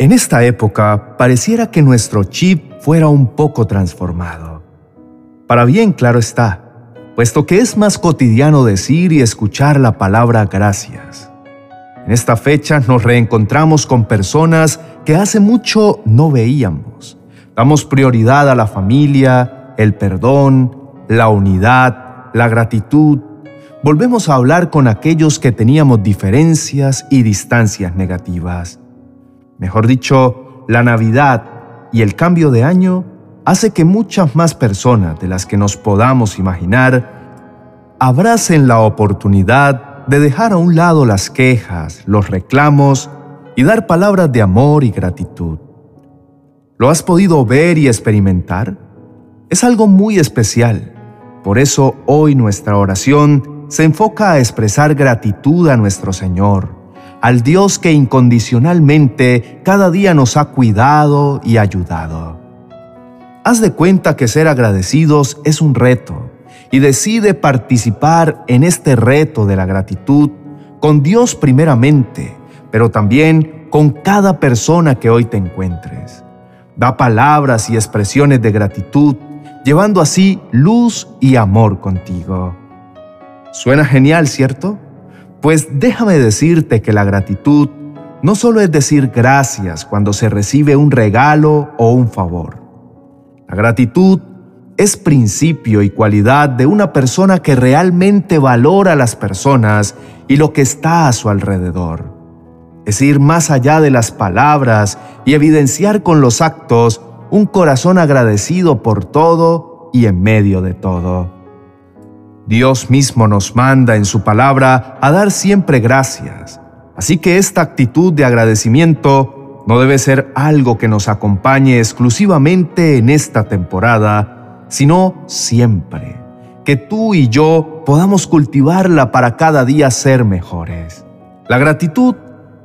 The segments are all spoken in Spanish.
En esta época pareciera que nuestro chip fuera un poco transformado. Para bien claro está, puesto que es más cotidiano decir y escuchar la palabra gracias. En esta fecha nos reencontramos con personas que hace mucho no veíamos. Damos prioridad a la familia, el perdón, la unidad, la gratitud. Volvemos a hablar con aquellos que teníamos diferencias y distancias negativas. Mejor dicho, la Navidad y el cambio de año hace que muchas más personas de las que nos podamos imaginar abracen la oportunidad de dejar a un lado las quejas, los reclamos y dar palabras de amor y gratitud. ¿Lo has podido ver y experimentar? Es algo muy especial. Por eso hoy nuestra oración se enfoca a expresar gratitud a nuestro Señor, al Dios que incondicionalmente cada día nos ha cuidado y ayudado. Haz de cuenta que ser agradecidos es un reto y decide participar en este reto de la gratitud con Dios primeramente, pero también con cada persona que hoy te encuentres. Da palabras y expresiones de gratitud, llevando así luz y amor contigo. Suena genial, ¿cierto? Pues déjame decirte que la gratitud no solo es decir gracias cuando se recibe un regalo o un favor. La gratitud es principio y cualidad de una persona que realmente valora a las personas y lo que está a su alrededor. Es ir más allá de las palabras y evidenciar con los actos un corazón agradecido por todo y en medio de todo. Dios mismo nos manda en su palabra a dar siempre gracias, así que esta actitud de agradecimiento no debe ser algo que nos acompañe exclusivamente en esta temporada, sino siempre. Que tú y yo podamos cultivarla para cada día ser mejores. La gratitud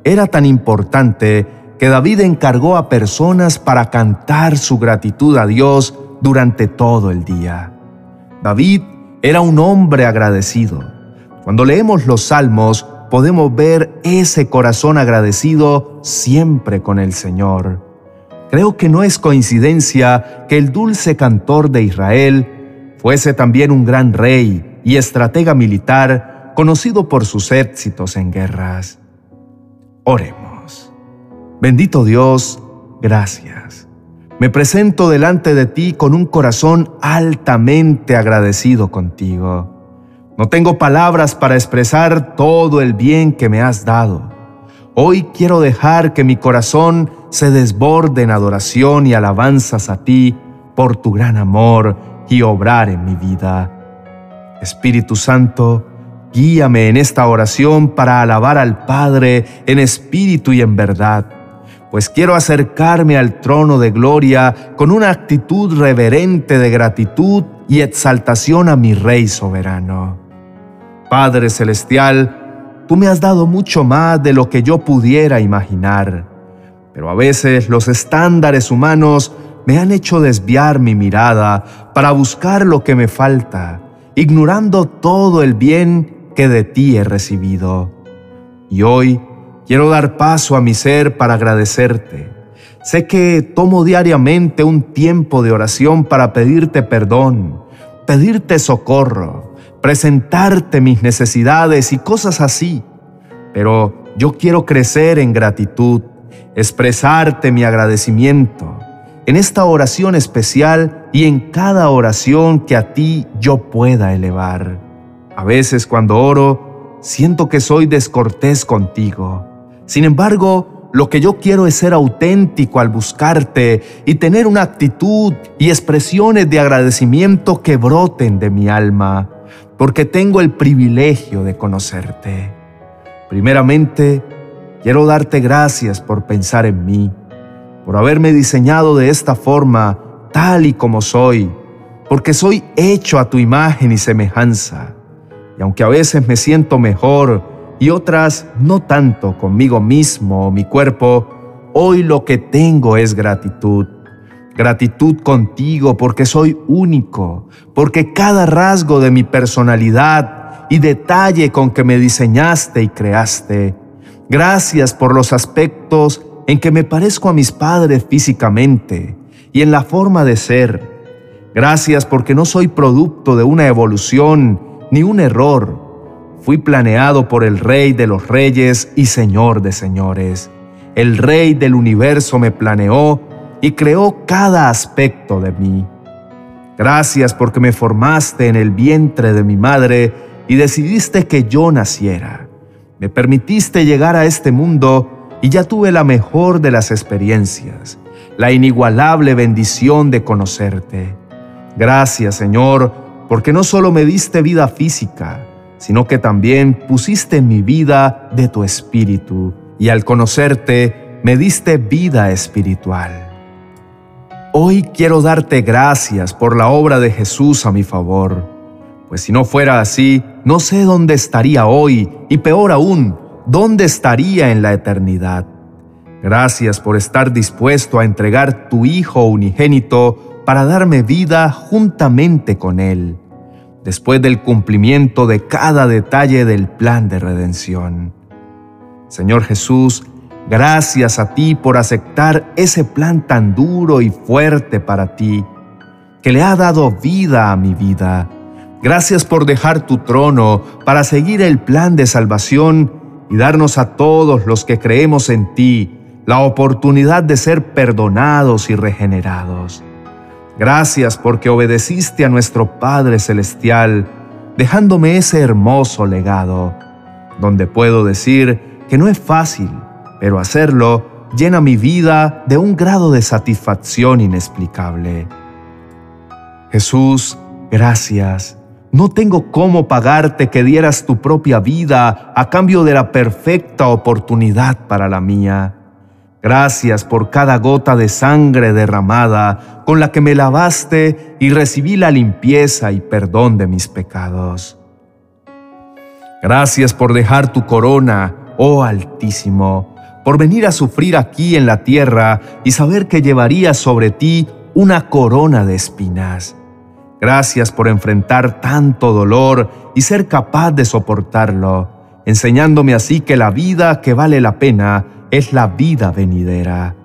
era tan importante que David encargó a personas para cantar su gratitud a Dios durante todo el día. David era un hombre agradecido. Cuando leemos los salmos, podemos ver ese corazón agradecido siempre con el Señor. Creo que no es coincidencia que el dulce cantor de Israel fuese también un gran rey y estratega militar conocido por sus éxitos en guerras. Oremos. Bendito Dios, gracias. Me presento delante de ti con un corazón altamente agradecido contigo. No tengo palabras para expresar todo el bien que me has dado. Hoy quiero dejar que mi corazón se desborde en adoración y alabanzas a ti por tu gran amor y obrar en mi vida. Espíritu Santo, guíame en esta oración para alabar al Padre en espíritu y en verdad, pues quiero acercarme al trono de gloria con una actitud reverente de gratitud y exaltación a mi Rey soberano. Padre Celestial, tú me has dado mucho más de lo que yo pudiera imaginar, pero a veces los estándares humanos me han hecho desviar mi mirada para buscar lo que me falta, ignorando todo el bien que de ti he recibido. Y hoy quiero dar paso a mi ser para agradecerte. Sé que tomo diariamente un tiempo de oración para pedirte perdón, pedirte socorro, presentarte mis necesidades y cosas así. Pero yo quiero crecer en gratitud, expresarte mi agradecimiento en esta oración especial y en cada oración que a ti yo pueda elevar. A veces cuando oro, siento que soy descortés contigo. Sin embargo, lo que yo quiero es ser auténtico al buscarte y tener una actitud y expresiones de agradecimiento que broten de mi alma porque tengo el privilegio de conocerte. Primeramente, quiero darte gracias por pensar en mí, por haberme diseñado de esta forma, tal y como soy, porque soy hecho a tu imagen y semejanza. Y aunque a veces me siento mejor y otras no tanto conmigo mismo o mi cuerpo, hoy lo que tengo es gratitud Gratitud contigo porque soy único, porque cada rasgo de mi personalidad y detalle con que me diseñaste y creaste. Gracias por los aspectos en que me parezco a mis padres físicamente y en la forma de ser. Gracias porque no soy producto de una evolución ni un error. Fui planeado por el Rey de los Reyes y Señor de Señores. El Rey del universo me planeó y creó cada aspecto de mí. Gracias porque me formaste en el vientre de mi madre y decidiste que yo naciera. Me permitiste llegar a este mundo y ya tuve la mejor de las experiencias, la inigualable bendición de conocerte. Gracias, Señor, porque no solo me diste vida física, sino que también pusiste mi vida de tu espíritu, y al conocerte me diste vida espiritual. Hoy quiero darte gracias por la obra de Jesús a mi favor, pues si no fuera así, no sé dónde estaría hoy y peor aún, dónde estaría en la eternidad. Gracias por estar dispuesto a entregar tu Hijo unigénito para darme vida juntamente con Él, después del cumplimiento de cada detalle del plan de redención. Señor Jesús, Gracias a ti por aceptar ese plan tan duro y fuerte para ti, que le ha dado vida a mi vida. Gracias por dejar tu trono para seguir el plan de salvación y darnos a todos los que creemos en ti la oportunidad de ser perdonados y regenerados. Gracias porque obedeciste a nuestro Padre Celestial, dejándome ese hermoso legado, donde puedo decir que no es fácil, pero hacerlo llena mi vida de un grado de satisfacción inexplicable. Jesús, gracias. No tengo cómo pagarte que dieras tu propia vida a cambio de la perfecta oportunidad para la mía. Gracias por cada gota de sangre derramada con la que me lavaste y recibí la limpieza y perdón de mis pecados. Gracias por dejar tu corona, oh Altísimo, por venir a sufrir aquí en la tierra y saber que llevaría sobre ti una corona de espinas. Gracias por enfrentar tanto dolor y ser capaz de soportarlo, enseñándome así que la vida que vale la pena es la vida venidera.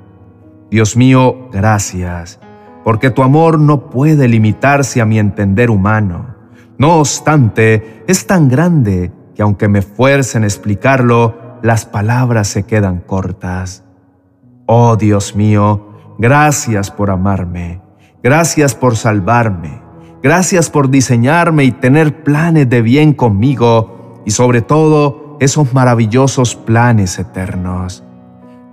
Dios mío, gracias, porque tu amor no puede limitarse a mi entender humano. No obstante, es tan grande que aunque me fuerce en explicarlo, las palabras se quedan cortas. Oh Dios mío, gracias por amarme, gracias por salvarme, gracias por diseñarme y tener planes de bien conmigo y sobre todo esos maravillosos planes eternos.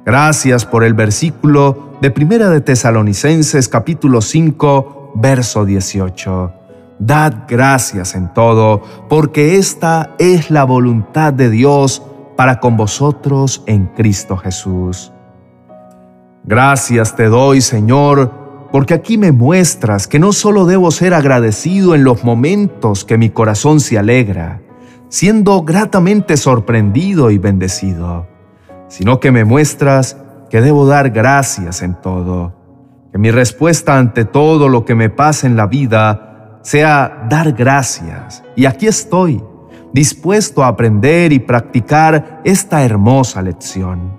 Gracias por el versículo de Primera de Tesalonicenses capítulo 5, verso 18. Dad gracias en todo, porque esta es la voluntad de Dios para con vosotros en Cristo Jesús. Gracias te doy, Señor, porque aquí me muestras que no solo debo ser agradecido en los momentos que mi corazón se alegra, siendo gratamente sorprendido y bendecido, sino que me muestras que debo dar gracias en todo, que mi respuesta ante todo lo que me pasa en la vida sea dar gracias. Y aquí estoy dispuesto a aprender y practicar esta hermosa lección,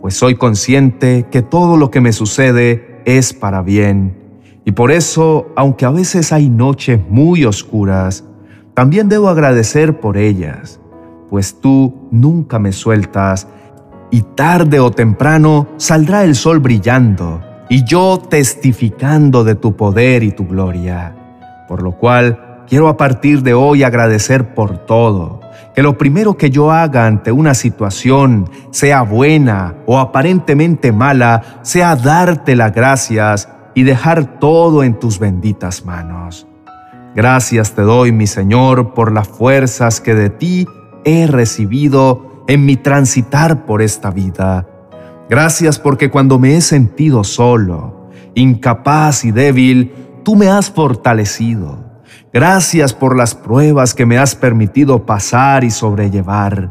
pues soy consciente que todo lo que me sucede es para bien, y por eso, aunque a veces hay noches muy oscuras, también debo agradecer por ellas, pues tú nunca me sueltas, y tarde o temprano saldrá el sol brillando, y yo testificando de tu poder y tu gloria, por lo cual Quiero a partir de hoy agradecer por todo. Que lo primero que yo haga ante una situación, sea buena o aparentemente mala, sea darte las gracias y dejar todo en tus benditas manos. Gracias te doy, mi Señor, por las fuerzas que de ti he recibido en mi transitar por esta vida. Gracias porque cuando me he sentido solo, incapaz y débil, tú me has fortalecido Gracias por las pruebas que me has permitido pasar y sobrellevar.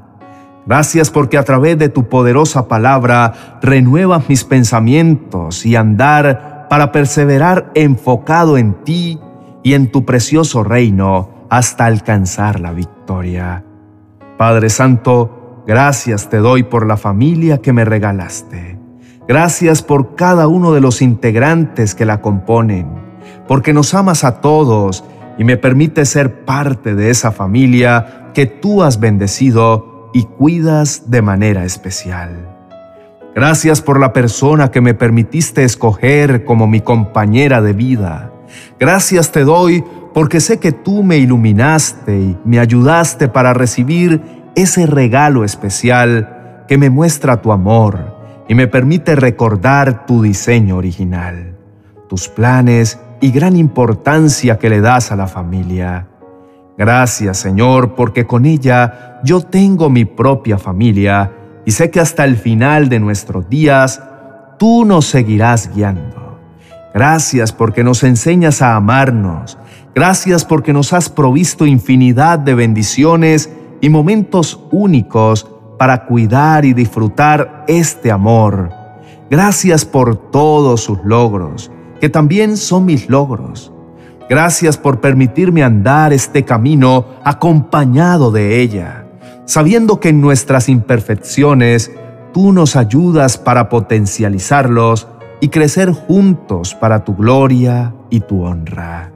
Gracias porque a través de tu poderosa palabra renuevas mis pensamientos y andar para perseverar enfocado en ti y en tu precioso reino hasta alcanzar la victoria. Padre Santo, gracias te doy por la familia que me regalaste. Gracias por cada uno de los integrantes que la componen, porque nos amas a todos y me permites ser parte de esa familia que tú has bendecido y cuidas de manera especial. Gracias por la persona que me permitiste escoger como mi compañera de vida. Gracias te doy porque sé que tú me iluminaste y me ayudaste para recibir ese regalo especial que me muestra tu amor y me permite recordar tu diseño original, tus planes y gran importancia que le das a la familia. Gracias Señor porque con ella yo tengo mi propia familia y sé que hasta el final de nuestros días tú nos seguirás guiando. Gracias porque nos enseñas a amarnos. Gracias porque nos has provisto infinidad de bendiciones y momentos únicos para cuidar y disfrutar este amor. Gracias por todos sus logros, que también son mis logros. Gracias por permitirme andar este camino acompañado de ella sabiendo que en nuestras imperfecciones tú nos ayudas para potencializarlos y crecer juntos para tu gloria y tu honra.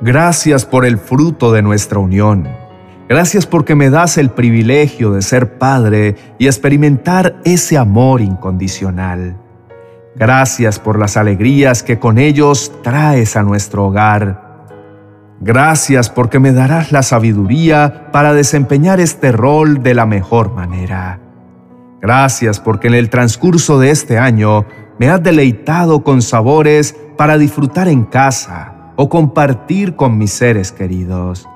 Gracias por el fruto de nuestra unión. Gracias porque me das el privilegio de ser padre y experimentar ese amor incondicional. Gracias por las alegrías que con ellos traes a nuestro hogar Gracias porque me darás la sabiduría para desempeñar este rol de la mejor manera. Gracias porque en el transcurso de este año me has deleitado con sabores para disfrutar en casa o compartir con mis seres queridos.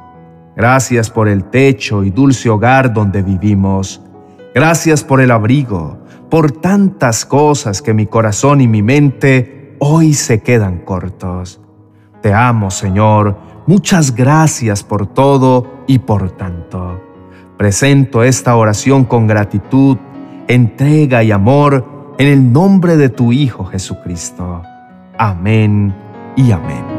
Gracias por el techo y dulce hogar donde vivimos. Gracias por el abrigo, por tantas cosas que mi corazón y mi mente hoy se quedan cortos. Te amo, Señor, Muchas gracias por todo y por tanto. Presento esta oración con gratitud, entrega y amor en el nombre de tu Hijo Jesucristo. Amén y amén.